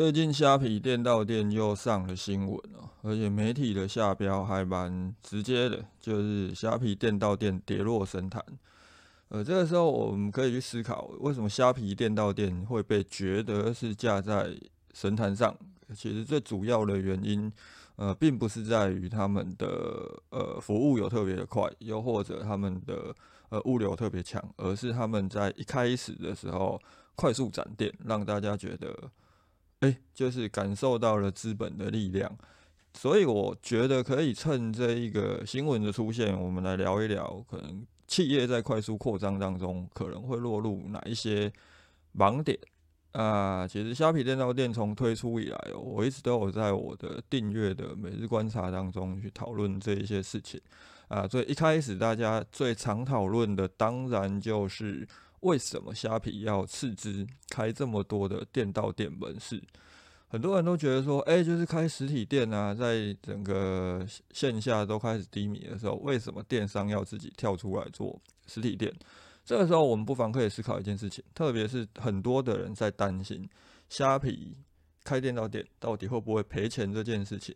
最近虾皮店到店又上了新闻哦，而且媒体的下标还蛮直接的，就是虾皮店到店跌落神坛。呃，这个时候我们可以去思考，为什么虾皮店到店会被觉得是架在神坛上？其实最主要的原因，呃，并不是在于他们的呃服务有特别的快，又或者他们的呃物流特别强，而是他们在一开始的时候快速展店，让大家觉得。哎，就是感受到了资本的力量，所以我觉得可以趁这一个新闻的出现，我们来聊一聊，可能企业在快速扩张当中可能会落入哪一些盲点啊？其实虾皮电脑店从推出以来，我一直都有在我的订阅的每日观察当中去讨论这一些事情啊。所以一开始大家最常讨论的，当然就是。为什么虾皮要斥资开这么多的店到店门市？很多人都觉得说，哎，就是开实体店啊，在整个线下都开始低迷的时候，为什么电商要自己跳出来做实体店？这个时候，我们不妨可以思考一件事情，特别是很多的人在担心虾皮开店到店到底会不会赔钱这件事情。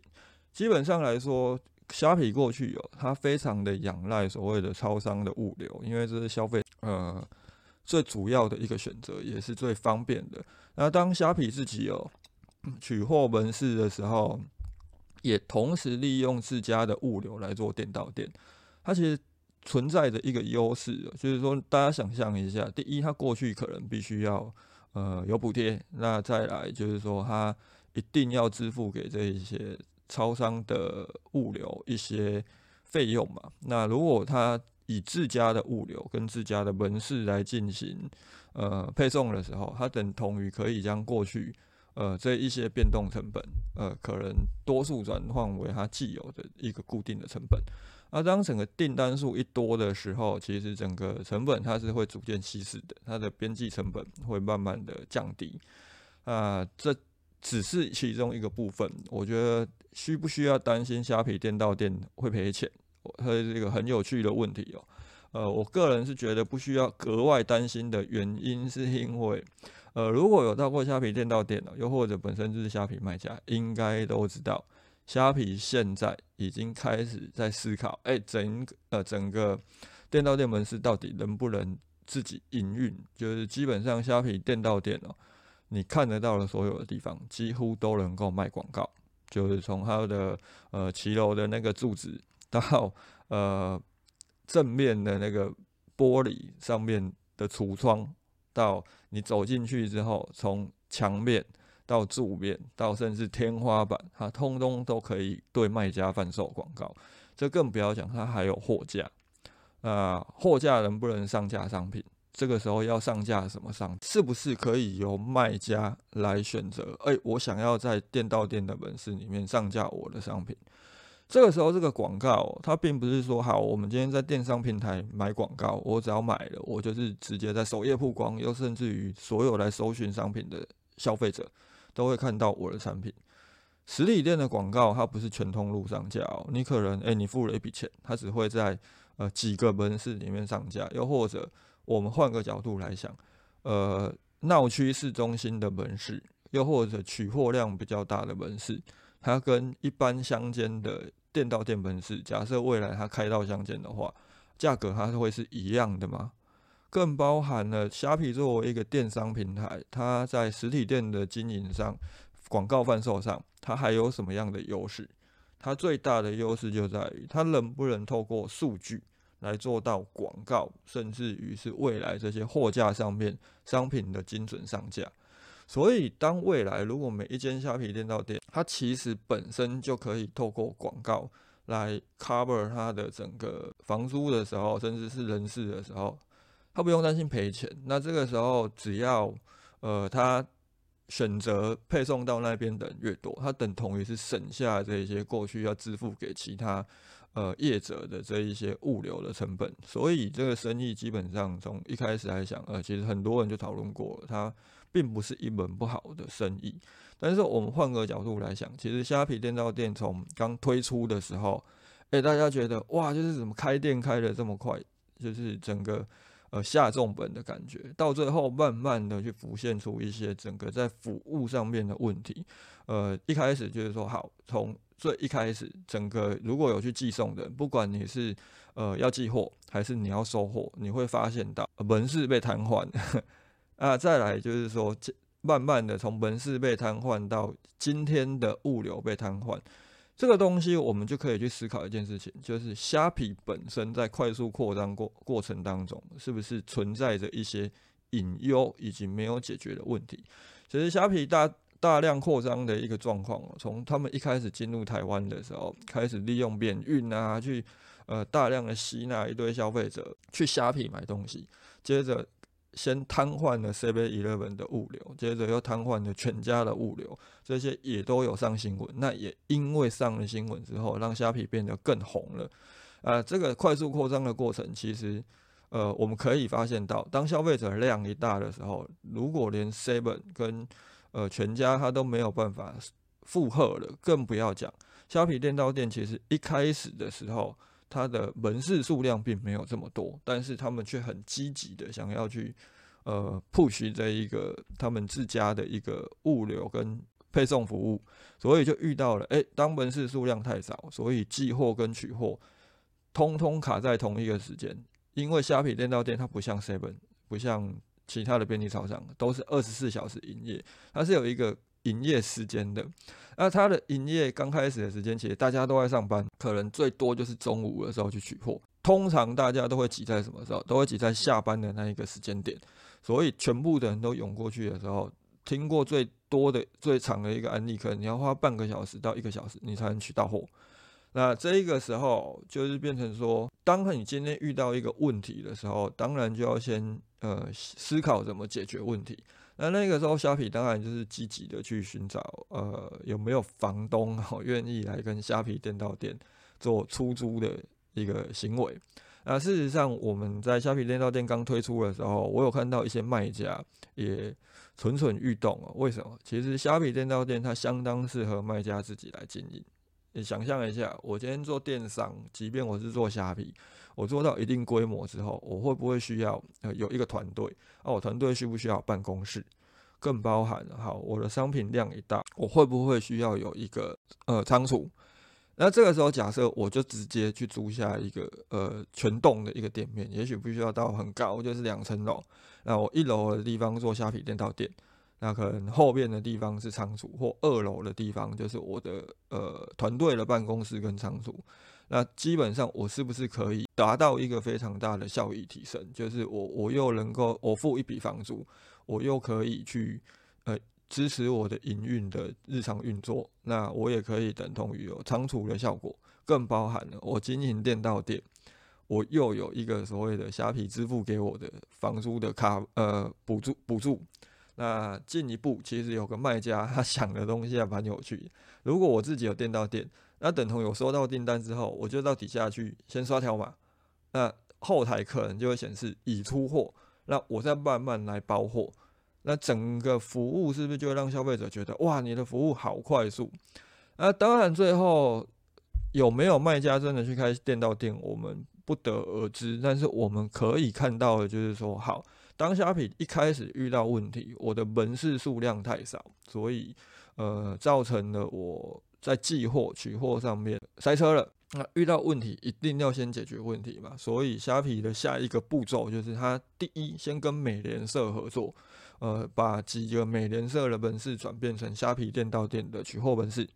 基本上来说，虾皮过去有它非常的仰赖所谓的超商的物流，因为这是消费，呃。最主要的一个选择，也是最方便的。那当虾皮自己有取货门市的时候，也同时利用自家的物流来做店到店，它其实存在着一个优势，就是说大家想象一下，第一，它过去可能必须要呃有补贴，那再来就是说它一定要支付给这一些超商的物流一些费用嘛。那如果它以自家的物流跟自家的门市来进行呃配送的时候，它等同于可以将过去呃这一些变动成本呃可能多数转换为它既有的一个固定的成本。而当整个订单数一多的时候，其实整个成本它是会逐渐稀释的，它的边际成本会慢慢的降低。啊，这只是其中一个部分。我觉得需不需要担心虾皮店到店会赔钱？它是一个很有趣的问题哦，呃，我个人是觉得不需要格外担心的原因，是因为，呃，如果有到过虾皮店到店的，又或者本身就是虾皮卖家，应该都知道，虾皮现在已经开始在思考，哎，整呃整个店到店门市到底能不能自己营运？就是基本上虾皮店到店哦，你看得到的所有的地方，几乎都能够卖广告，就是从它的呃骑楼的那个柱子。到呃正面的那个玻璃上面的橱窗，到你走进去之后，从墙面到柱面到甚至天花板，它通通都可以对卖家贩售广告。这更不要讲，它还有货架。那，货架能不能上架商品？这个时候要上架什么商？是不是可以由卖家来选择？哎，我想要在店到店的门市里面上架我的商品。这个时候，这个广告它并不是说好，我们今天在电商平台买广告，我只要买了，我就是直接在首页曝光，又甚至于所有来搜寻商品的消费者都会看到我的产品。实体店的广告它不是全通路上架哦，你可能诶，你付了一笔钱，它只会在呃几个门市里面上架，又或者我们换个角度来想，呃闹区市中心的门市，又或者取货量比较大的门市。它跟一般乡间的店到店门市，假设未来它开到乡间的话，价格它会是一样的吗？更包含了虾皮作为一个电商平台，它在实体店的经营上、广告贩售上，它还有什么样的优势？它最大的优势就在于它能不能透过数据来做到广告，甚至于是未来这些货架上面商品的精准上架。所以，当未来如果每一间虾皮店到店，它其实本身就可以透过广告来 cover 它的整个房租的时候，甚至是人事的时候，它不用担心赔钱。那这个时候，只要呃，他选择配送到那边的人越多，它等同于是省下这些过去要支付给其他呃业者的这一些物流的成本，所以这个生意基本上从一开始来讲，呃，其实很多人就讨论过了，它并不是一门不好的生意。但是我们换个角度来想，其实虾皮电到店从刚推出的时候，诶，大家觉得哇，就是怎么开店开的这么快，就是整个呃下重本的感觉，到最后慢慢的去浮现出一些整个在服务上面的问题。呃，一开始就是说好，从最一开始，整个如果有去寄送的，不管你是呃要寄货还是你要收货，你会发现到门市被瘫痪。啊，再来就是说。慢慢的从门市被瘫痪到今天的物流被瘫痪，这个东西我们就可以去思考一件事情，就是虾皮本身在快速扩张过过程当中，是不是存在着一些隐忧以及没有解决的问题？其实虾皮大大量扩张的一个状况，从他们一开始进入台湾的时候，开始利用免运啊，去呃大量的吸纳一堆消费者去虾皮买东西，接着。先瘫痪了 Seven Eleven 的物流，接着又瘫痪了全家的物流，这些也都有上新闻。那也因为上了新闻之后，让虾皮变得更红了。啊，这个快速扩张的过程，其实，呃，我们可以发现到，当消费者量一大的时候，如果连 Seven 跟呃全家它都没有办法负荷了，更不要讲虾皮电到店。其实一开始的时候。它的门市数量并没有这么多，但是他们却很积极的想要去呃 push 这一个他们自家的一个物流跟配送服务，所以就遇到了，哎，当门市数量太少，所以寄货跟取货通通卡在同一个时间，因为虾皮电到店它不像 Seven，不像其他的便利超商，都是二十四小时营业，它是有一个。营业时间的，那它的营业刚开始的时间，其实大家都在上班，可能最多就是中午的时候去取货。通常大家都会挤在什么时候？都会挤在下班的那一个时间点。所以全部的人都涌过去的时候，听过最多的、最长的一个案例，可能你要花半个小时到一个小时，你才能取到货。那这一个时候，就是变成说，当你今天遇到一个问题的时候，当然就要先呃思考怎么解决问题。那那个时候，虾皮当然就是积极的去寻找，呃，有没有房东好愿意来跟虾皮电到店做出租的一个行为。那事实上，我们在虾皮电到店刚推出的时候，我有看到一些卖家也蠢蠢欲动哦。为什么？其实虾皮电到店它相当适合卖家自己来经营。你想象一下，我今天做电商，即便我是做虾皮。我做到一定规模之后，我会不会需要呃有一个团队？啊，我团队需不需要办公室？更包含好，我的商品量一大，我会不会需要有一个呃仓储？那这个时候假设我就直接去租下一个呃全栋的一个店面，也许不需要到很高，就是两层楼。那我一楼的地方做虾皮店到店，那可能后面的地方是仓储，或二楼的地方就是我的呃团队的办公室跟仓储。那基本上我是不是可以达到一个非常大的效益提升？就是我我又能够我付一笔房租，我又可以去呃支持我的营运的日常运作。那我也可以等同于有仓储的效果，更包含了我经营店到店，我又有一个所谓的虾皮支付给我的房租的卡呃补助补助。那进一步其实有个卖家他想的东西还蛮有趣，如果我自己有店到店。那等同有收到订单之后，我就到底下去先刷条码，那后台可能就会显示已出货，那我再慢慢来包货，那整个服务是不是就会让消费者觉得哇，你的服务好快速？那当然最后有没有卖家真的去开店到店，我们不得而知。但是我们可以看到的就是说，好，当虾皮一开始遇到问题，我的门市数量太少，所以呃造成了我。在寄货取货上面塞车了，那遇到问题一定要先解决问题嘛。所以虾皮的下一个步骤就是，它第一先跟美联社合作，呃，把几个美联社的本事转变成虾皮店到店的取货本事。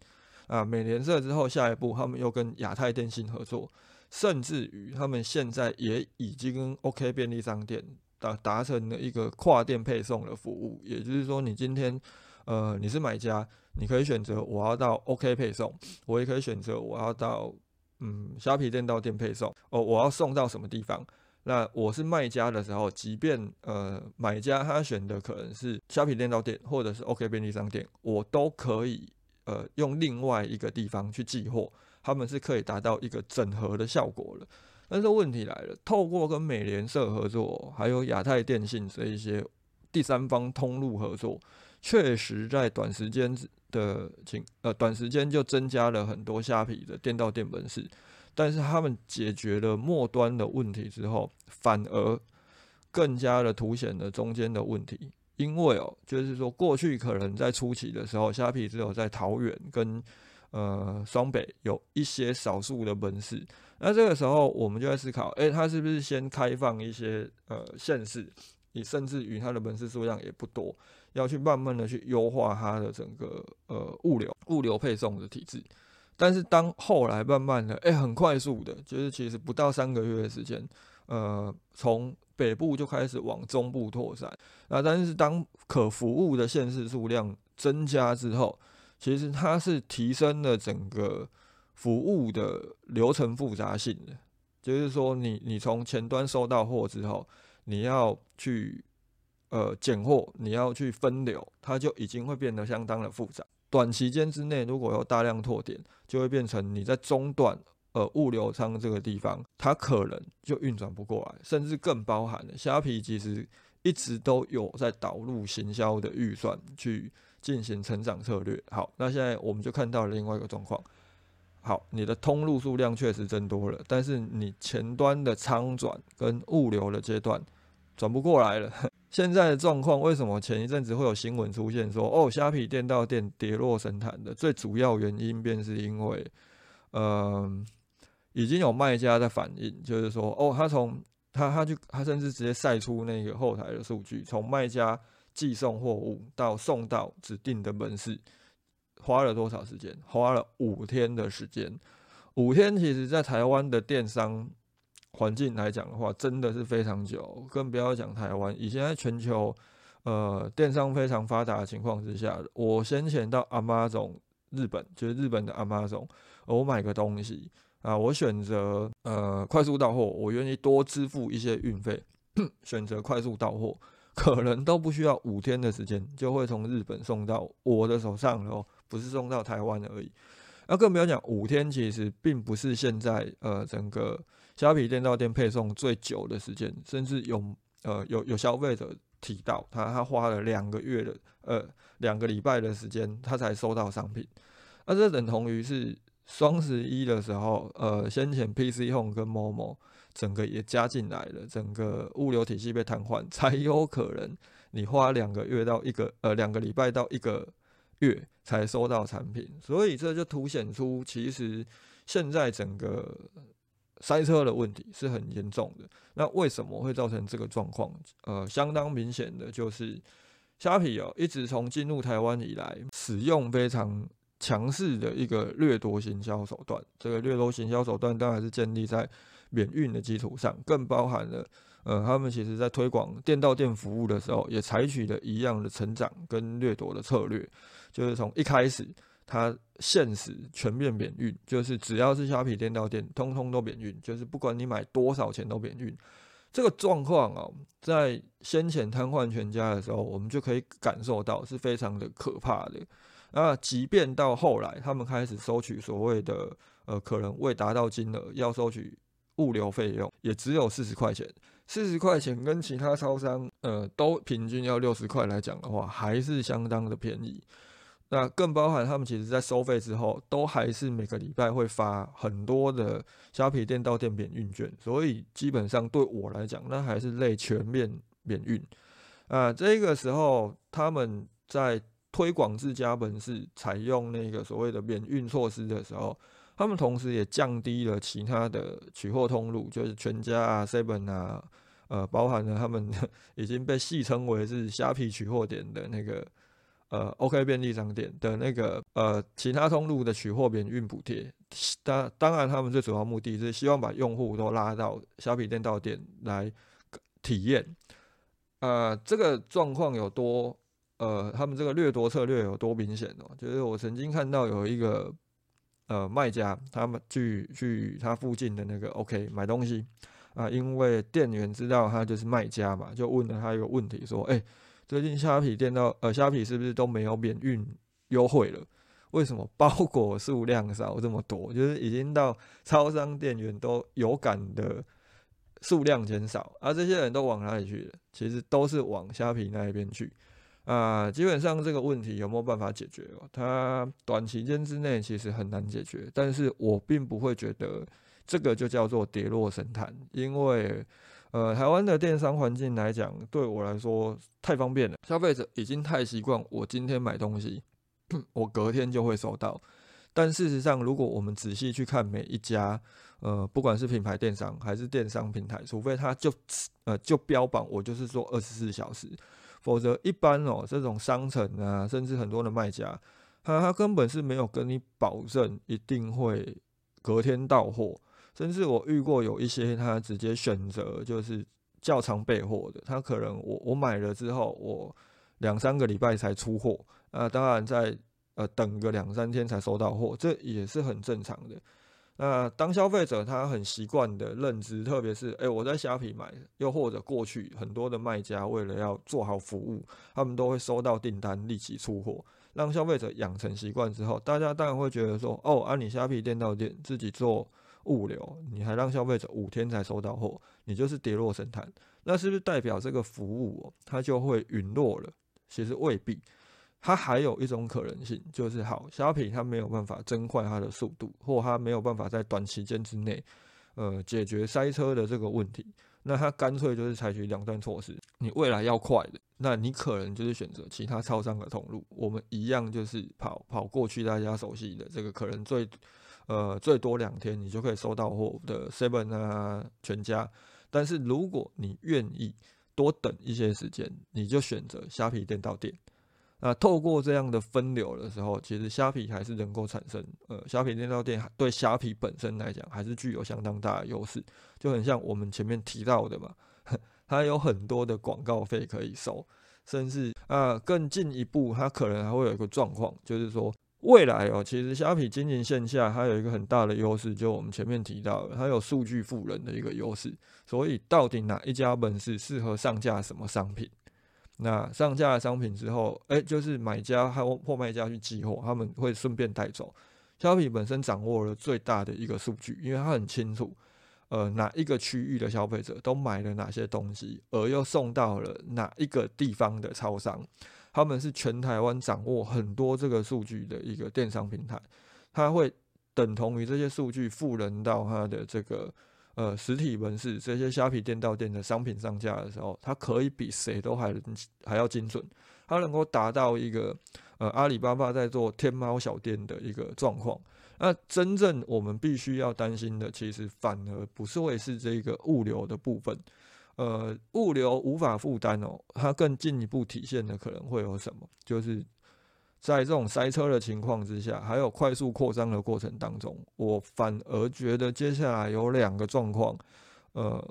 啊，美联社之后下一步，他们又跟亚太电信合作，甚至于他们现在也已经跟 OK 便利商店达达成了一个跨店配送的服务。也就是说，你今天呃你是买家。你可以选择我要到 OK 配送，我也可以选择我要到嗯虾皮店到店配送哦，我要送到什么地方？那我是卖家的时候，即便呃买家他选的可能是虾皮店到店或者是 OK 便利商店，我都可以呃用另外一个地方去寄货，他们是可以达到一个整合的效果的。但是问题来了，透过跟美联社合作，还有亚太电信这一些第三方通路合作，确实在短时间的情呃短时间就增加了很多虾皮的店到店门市。但是他们解决了末端的问题之后，反而更加的凸显了中间的问题。因为哦，就是说过去可能在初期的时候，虾皮只有在桃园跟呃双北有一些少数的门市。那这个时候我们就在思考，诶，它是不是先开放一些呃县市，你甚至于它的门市数量也不多，要去慢慢的去优化它的整个呃物流物流配送的体制。但是当后来慢慢的，诶，很快速的，就是其实不到三个月的时间，呃，从北部就开始往中部拓展。那但是当可服务的县市数量增加之后，其实它是提升了整个服务的流程复杂性的。就是说，你你从前端收到货之后，你要去呃拣货，你要去分流，它就已经会变得相当的复杂。短期间之内，如果有大量拓点，就会变成你在中段呃物流仓这个地方，它可能就运转不过来，甚至更包含了虾皮其实一直都有在导入行销的预算去进行成长策略。好，那现在我们就看到了另外一个状况。好，你的通路数量确实增多了，但是你前端的仓转跟物流的阶段转不过来了。现在的状况，为什么前一阵子会有新闻出现说，哦，虾皮店到店跌落神坛的最主要原因，便是因为，嗯，已经有卖家在反映，就是说，哦，他从他他就他甚至直接晒出那个后台的数据，从卖家寄送货物到送到指定的门市，花了多少时间？花了五天的时间。五天，其实在台湾的电商。环境来讲的话，真的是非常久，更不要讲台湾。以前在全球，呃，电商非常发达的情况之下，我先前到阿妈总日本，就是日本的阿妈总，我买个东西啊，我选择呃快速到货，我愿意多支付一些运费，选择快速到货，可能都不需要五天的时间，就会从日本送到我的手上然后，不是送到台湾而已。那更不要讲五天，其实并不是现在呃整个。虾皮店到店配送最久的时间，甚至有呃有有消费者提到，他他花了两个月的呃两个礼拜的时间，他才收到商品。那这等同于是双十一的时候，呃先前 PC Home 跟 Momo 整个也加进来了，整个物流体系被瘫痪，才有可能你花两个月到一个呃两个礼拜到一个月才收到产品。所以这就凸显出，其实现在整个。塞车的问题是很严重的。那为什么会造成这个状况？呃，相当明显的就是虾皮哦，一直从进入台湾以来，使用非常强势的一个掠夺行销手段。这个掠夺行销手段当然是建立在免运的基础上，更包含了呃，他们其实在推广店到店服务的时候，也采取了一样的成长跟掠夺的策略，就是从一开始。它限时全面免运，就是只要是虾皮店到店，通通都免运，就是不管你买多少钱都免运。这个状况哦，在先前瘫痪全家的时候，我们就可以感受到是非常的可怕的。那即便到后来，他们开始收取所谓的呃，可能未达到金额要收取物流费用，也只有四十块钱。四十块钱跟其他超商呃都平均要六十块来讲的话，还是相当的便宜。那更包含他们其实在收费之后，都还是每个礼拜会发很多的虾皮店到店免运券，所以基本上对我来讲，那还是类全面免运。啊，这个时候他们在推广自家本市采用那个所谓的免运措施的时候，他们同时也降低了其他的取货通路，就是全家啊、seven 啊，呃，包含了他们 已经被戏称为是虾皮取货点的那个。呃，OK 便利商店的那个呃，其他通路的取货免运补贴，当当然他们最主要目的是希望把用户都拉到小品店到店来体验。呃，这个状况有多呃，他们这个掠夺策略有多明显哦？就是我曾经看到有一个呃卖家，他们去去他附近的那个 OK 买东西啊，因为店员知道他就是卖家嘛，就问了他一个问题说：“哎。”最近虾皮店到呃虾皮是不是都没有免运优惠了？为什么包裹数量少这么多？就是已经到超商店员都有感的数量减少，而这些人都往哪里去了？其实都是往虾皮那一边去。啊，基本上这个问题有没有办法解决哦？它短期间之内其实很难解决，但是我并不会觉得这个就叫做跌落神坛，因为呃，台湾的电商环境来讲，对我来说太方便了，消费者已经太习惯我今天买东西，我隔天就会收到。但事实上，如果我们仔细去看每一家，呃，不管是品牌电商还是电商平台，除非他就呃就标榜我就是做二十四小时。否则，一般哦，这种商城啊，甚至很多的卖家，他他根本是没有跟你保证一定会隔天到货。甚至我遇过有一些，他直接选择就是较长备货的，他可能我我买了之后，我两三个礼拜才出货，啊，当然在呃等个两三天才收到货，这也是很正常的。那当消费者他很习惯的认知，特别是诶我在虾皮买，又或者过去很多的卖家为了要做好服务，他们都会收到订单立即出货，让消费者养成习惯之后，大家当然会觉得说，哦，啊你虾皮店到店自己做物流，你还让消费者五天才收到货，你就是跌落神坛，那是不是代表这个服务它就会陨落了？其实未必。它还有一种可能性，就是好虾皮它没有办法增快它的速度，或它没有办法在短期间之内，呃，解决塞车的这个问题。那它干脆就是采取两段措施：你未来要快的，那你可能就是选择其他超商的通路，我们一样就是跑跑过去大家熟悉的这个，可能最呃最多两天你就可以收到货的 Seven 啊全家。但是如果你愿意多等一些时间，你就选择虾皮店到店。那透过这样的分流的时候，其实虾皮还是能够产生，呃，虾皮电到店对虾皮本身来讲还是具有相当大的优势，就很像我们前面提到的嘛，它有很多的广告费可以收，甚至啊更进一步，它可能还会有一个状况，就是说未来哦，其实虾皮经营线下它有一个很大的优势，就我们前面提到，它有数据富人的一个优势，所以到底哪一家门市适合上架什么商品？那上架了商品之后，哎，就是买家还有货卖家去寄货，他们会顺便带走。虾皮本身掌握了最大的一个数据，因为他很清楚，呃，哪一个区域的消费者都买了哪些东西，而又送到了哪一个地方的超商，他们是全台湾掌握很多这个数据的一个电商平台，它会等同于这些数据赋能到它的这个。呃，实体门市这些虾皮店到店的商品上架的时候，它可以比谁都还还要精准，它能够达到一个呃阿里巴巴在做天猫小店的一个状况。那真正我们必须要担心的，其实反而不是会是这个物流的部分，呃，物流无法负担哦，它更进一步体现的可能会有什么，就是。在这种塞车的情况之下，还有快速扩张的过程当中，我反而觉得接下来有两个状况，呃，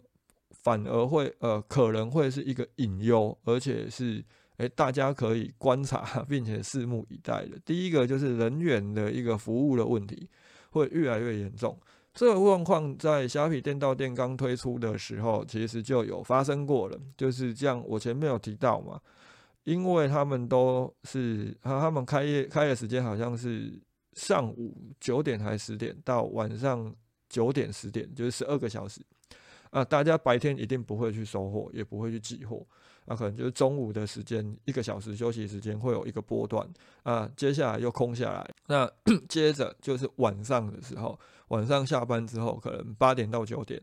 反而会呃可能会是一个隐忧，而且是诶大家可以观察 并且拭目以待的。第一个就是人员的一个服务的问题会越来越严重。这个状况在虾皮电到店刚推出的时候，其实就有发生过了，就是这样。我前面有提到嘛。因为他们都是，他他们开业开业时间好像是上午九点还是十点到晚上九点十点，就是十二个小时啊。大家白天一定不会去收货，也不会去寄货，那可能就是中午的时间一个小时休息时间会有一个波段啊。接下来又空下来，那 接着就是晚上的时候，晚上下班之后，可能八点到九点。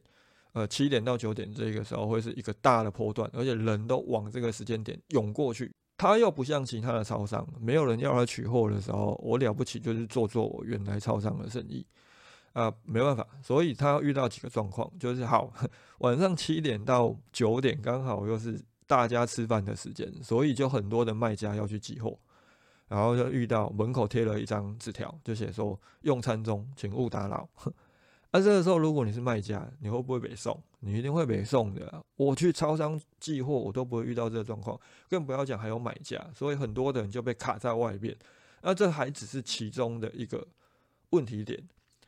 呃，七点到九点这个时候会是一个大的波段，而且人都往这个时间点涌过去。他又不像其他的超商，没有人要来取货的时候，我了不起就是做做我原来超商的生意啊，没办法。所以他遇到几个状况，就是好 晚上七点到九点刚好又是大家吃饭的时间，所以就很多的卖家要去寄货，然后就遇到门口贴了一张纸条，就写说用餐中，请勿打扰。那 这个时候，如果你是卖家，你会不会被送？你一定会被送的。我去超商寄货，我都不会遇到这个状况，更不要讲还有买家，所以很多的人就被卡在外边。那这还只是其中的一个问题点，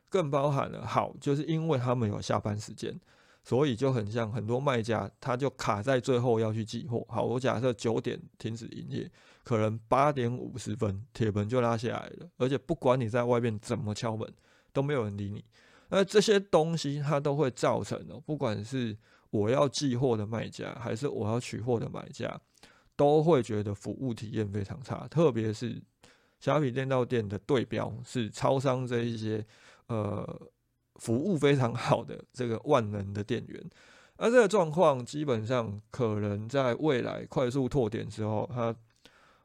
更包含了好，就是因为他们有下班时间，所以就很像很多卖家，他就卡在最后要去寄货。好，我假设九点停止营业，可能八点五十分铁门就拉下来了，而且不管你在外面怎么敲门，都没有人理你。那这些东西它都会造成哦，不管是我要寄货的卖家，还是我要取货的买家，都会觉得服务体验非常差。特别是虾皮店到店的对标是超商这一些，呃。服务非常好的这个万能的店员，而这个状况基本上可能在未来快速拓点之后，它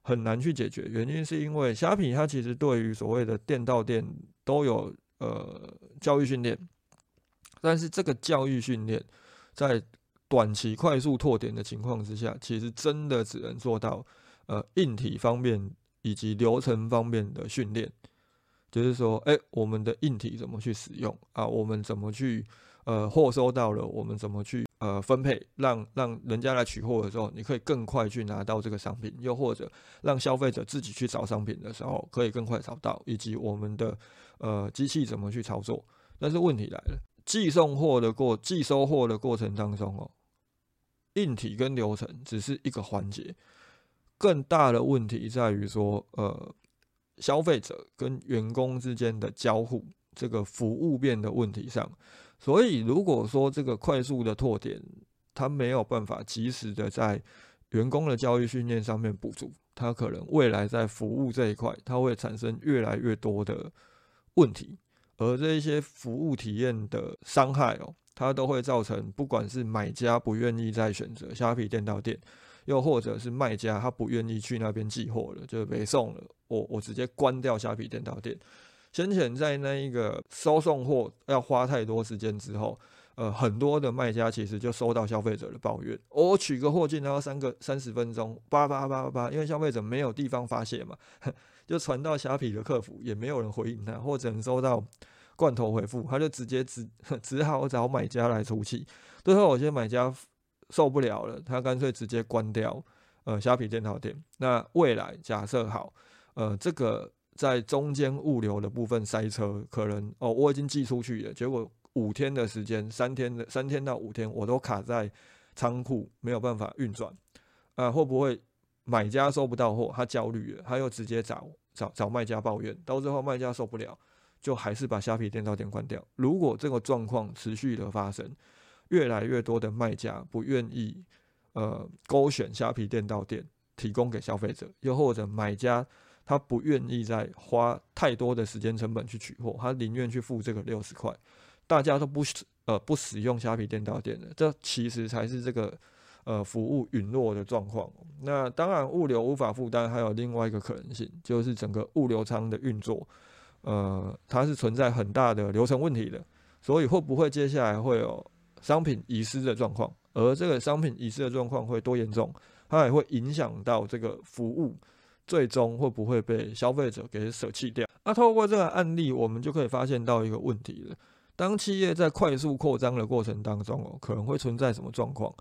很难去解决。原因是因为虾皮它其实对于所谓的店到店都有呃教育训练，但是这个教育训练在短期快速拓点的情况之下，其实真的只能做到呃硬体方面以及流程方面的训练。就是说，哎，我们的硬体怎么去使用啊？我们怎么去呃货收到了，我们怎么去呃分配，让让人家来取货的时候，你可以更快去拿到这个商品，又或者让消费者自己去找商品的时候，可以更快找到，以及我们的呃机器怎么去操作。但是问题来了，寄送货的过寄收货的过程当中哦，硬体跟流程只是一个环节，更大的问题在于说，呃。消费者跟员工之间的交互，这个服务面的问题上，所以如果说这个快速的拓点，它没有办法及时的在员工的教育训练上面补足，它可能未来在服务这一块，它会产生越来越多的问题，而这一些服务体验的伤害哦，它都会造成不管是买家不愿意再选择虾皮店到店。又或者是卖家他不愿意去那边寄货了，就没送了。我我直接关掉虾皮电到店。先前在那一个收送货要花太多时间之后，呃，很多的卖家其实就收到消费者的抱怨：我取个货进然要三个三十分钟，叭叭叭叭叭，因为消费者没有地方发泄嘛，就传到虾皮的客服，也没有人回应他，或者能收到罐头回复，他就直接只 只好找买家来出气。最后有些买家。受不了了，他干脆直接关掉，呃，虾皮电脑店。那未来假设好，呃，这个在中间物流的部分塞车，可能哦，我已经寄出去了，结果五天的时间，三天的三天到五天，我都卡在仓库，没有办法运转，啊，会不会买家收不到货，他焦虑了，他又直接找找找卖家抱怨，到最后卖家受不了，就还是把虾皮电脑店关掉。如果这个状况持续的发生，越来越多的卖家不愿意，呃，勾选虾皮店到店提供给消费者，又或者买家他不愿意再花太多的时间成本去取货，他宁愿去付这个六十块，大家都不呃不使用虾皮店到店的，这其实才是这个呃服务陨落的状况。那当然物流无法负担，还有另外一个可能性，就是整个物流仓的运作，呃，它是存在很大的流程问题的，所以会不会接下来会有？商品遗失的状况，而这个商品遗失的状况会多严重，它也会影响到这个服务，最终会不会被消费者给舍弃掉？那透过这个案例，我们就可以发现到一个问题了：当企业在快速扩张的过程当中哦，可能会存在什么状况？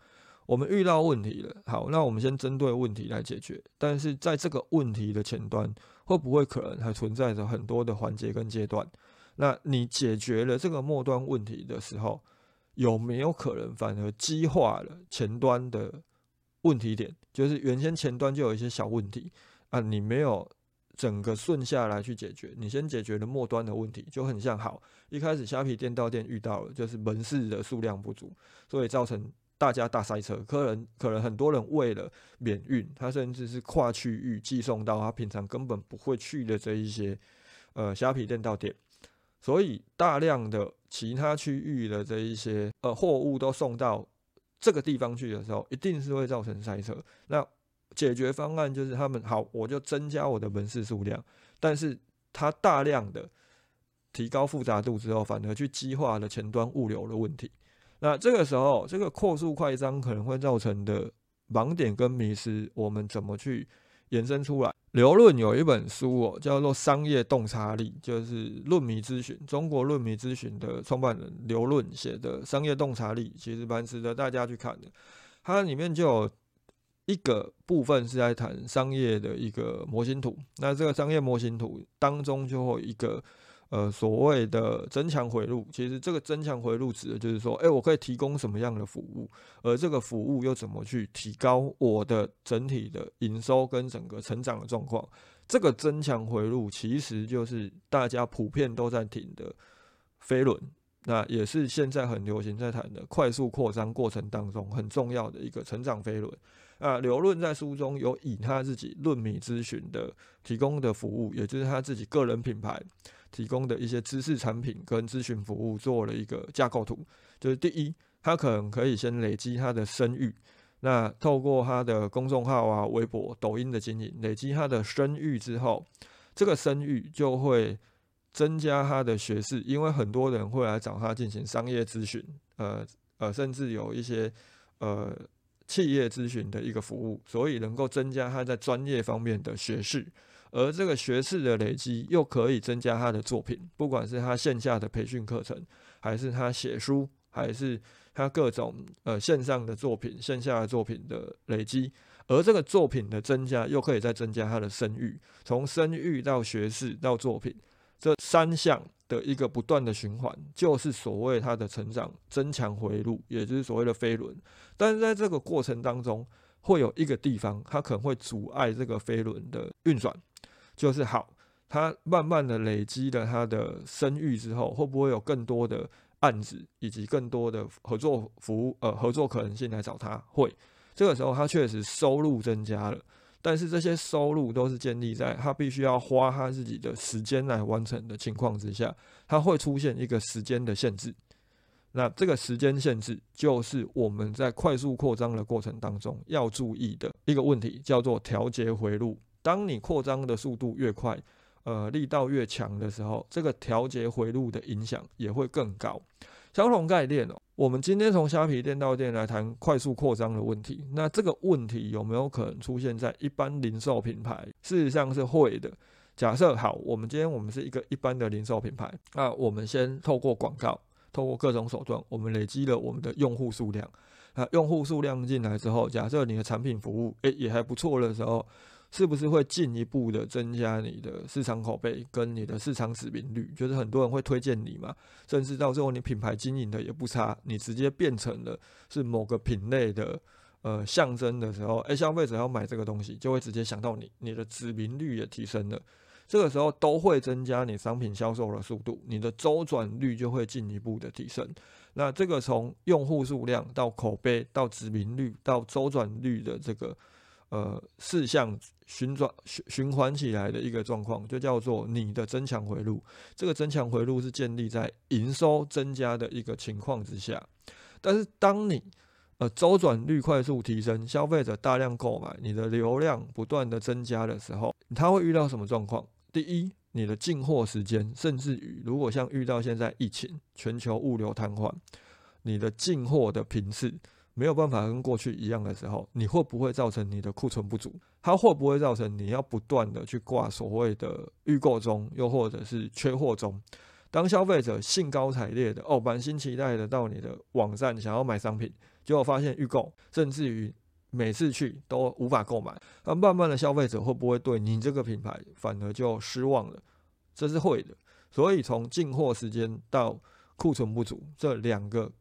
我们遇到问题了，好，那我们先针对问题来解决。但是在这个问题的前端，会不会可能还存在着很多的环节跟阶段？那你解决了这个末端问题的时候，有没有可能反而激化了前端的问题点？就是原先前端就有一些小问题啊，你没有整个顺下来去解决，你先解决了末端的问题，就很像好一开始虾皮店到店遇到了就是门市的数量不足，所以造成大家大塞车，客人可能很多人为了免运，他甚至是跨区域寄送到他平常根本不会去的这一些呃虾皮店到店。所以大量的其他区域的这一些呃货物都送到这个地方去的时候，一定是会造成塞车。那解决方案就是他们好，我就增加我的门市数量，但是它大量的提高复杂度之后，反而去激化了前端物流的问题。那这个时候，这个扩速快张可能会造成的盲点跟迷失，我们怎么去延伸出来？刘论有一本书哦，叫做《商业洞察力》，就是论迷咨询中国论迷咨询的创办人刘论写的《商业洞察力》，其实蛮值得大家去看的。它里面就有一个部分是在谈商业的一个模型图，那这个商业模型图当中就会有一个呃所谓的增强回路，其实这个增强回路指的就是说，哎，我可以提供什么样的服务，而这个服务又怎么去提高我的整体的营收跟整个成长的状况？这个增强回路其实就是大家普遍都在听的飞轮。那也是现在很流行在谈的快速扩张过程当中很重要的一个成长飞轮。啊，刘论在书中有以他自己论米咨询的提供的服务，也就是他自己个人品牌提供的一些知识产品跟咨询服务做了一个架构图。就是第一，他可能可以先累积他的声誉，那透过他的公众号啊、微博、抖音的经营，累积他的声誉之后，这个声誉就会。增加他的学识，因为很多人会来找他进行商业咨询，呃呃，甚至有一些呃企业咨询的一个服务，所以能够增加他在专业方面的学识，而这个学士的累积又可以增加他的作品，不管是他线下的培训课程，还是他写书，还是他各种呃线上的作品、线下的作品的累积，而这个作品的增加又可以再增加他的声誉，从声誉到学士到作品。这三项的一个不断的循环，就是所谓它的成长增强回路，也就是所谓的飞轮。但是在这个过程当中，会有一个地方，它可能会阻碍这个飞轮的运转，就是好，他慢慢的累积了他的声誉之后，会不会有更多的案子以及更多的合作服务呃合作可能性来找他？会，这个时候他确实收入增加了。但是这些收入都是建立在他必须要花他自己的时间来完成的情况之下，他会出现一个时间的限制。那这个时间限制就是我们在快速扩张的过程当中要注意的一个问题，叫做调节回路。当你扩张的速度越快，呃，力道越强的时候，这个调节回路的影响也会更高。相同概念哦，我们今天从虾皮店到店来谈快速扩张的问题。那这个问题有没有可能出现在一般零售品牌？事实上是会的。假设好，我们今天我们是一个一般的零售品牌，那我们先透过广告，透过各种手段，我们累积了我们的用户数量。那用户数量进来之后，假设你的产品服务诶也还不错的时候。是不是会进一步的增加你的市场口碑跟你的市场指名率？就是很多人会推荐你嘛，甚至到最后你品牌经营的也不差，你直接变成了是某个品类的呃象征的时候，诶，消费者要买这个东西就会直接想到你，你的指名率也提升了，这个时候都会增加你商品销售的速度，你的周转率就会进一步的提升。那这个从用户数量到口碑到指名率到周转率的这个。呃，四项循转循循环起来的一个状况，就叫做你的增强回路。这个增强回路是建立在营收增加的一个情况之下。但是，当你呃周转率快速提升，消费者大量购买，你的流量不断的增加的时候，他会遇到什么状况？第一，你的进货时间，甚至于如果像遇到现在疫情，全球物流瘫痪，你的进货的频次。没有办法跟过去一样的时候，你会不会造成你的库存不足？它会不会造成你要不断的去挂所谓的预购中，又或者是缺货中？当消费者兴高采烈的哦，满心期待的到你的网站想要买商品，结果发现预购，甚至于每次去都无法购买，那慢慢的消费者会不会对你这个品牌反而就失望了？这是会的。所以从进货时间到库存不足这两个。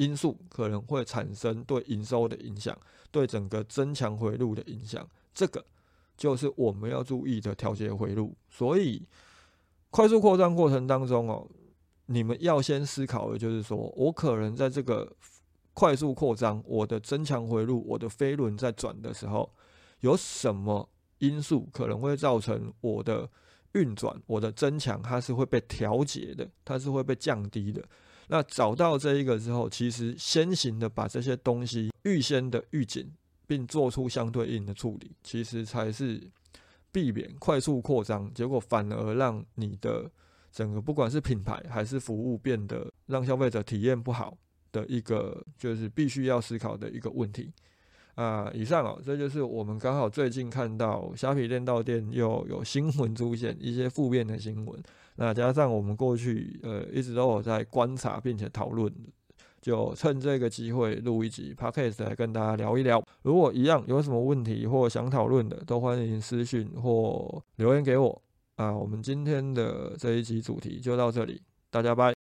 因素可能会产生对营收的影响，对整个增强回路的影响，这个就是我们要注意的调节回路。所以，快速扩张过程当中哦，你们要先思考的就是说，我可能在这个快速扩张，我的增强回路，我的飞轮在转的时候，有什么因素可能会造成我的运转，我的增强它是会被调节的，它是会被降低的。那找到这一个之后，其实先行的把这些东西预先的预警，并做出相对应的处理，其实才是避免快速扩张，结果反而让你的整个不管是品牌还是服务变得让消费者体验不好的一个，就是必须要思考的一个问题。啊，以上哦，这就是我们刚好最近看到虾皮店到店又有新闻出现一些负面的新闻。那加上我们过去呃一直都有在观察并且讨论，就趁这个机会录一集 podcast 来跟大家聊一聊。如果一样有什么问题或想讨论的，都欢迎私讯或留言给我。啊，我们今天的这一集主题就到这里，大家拜。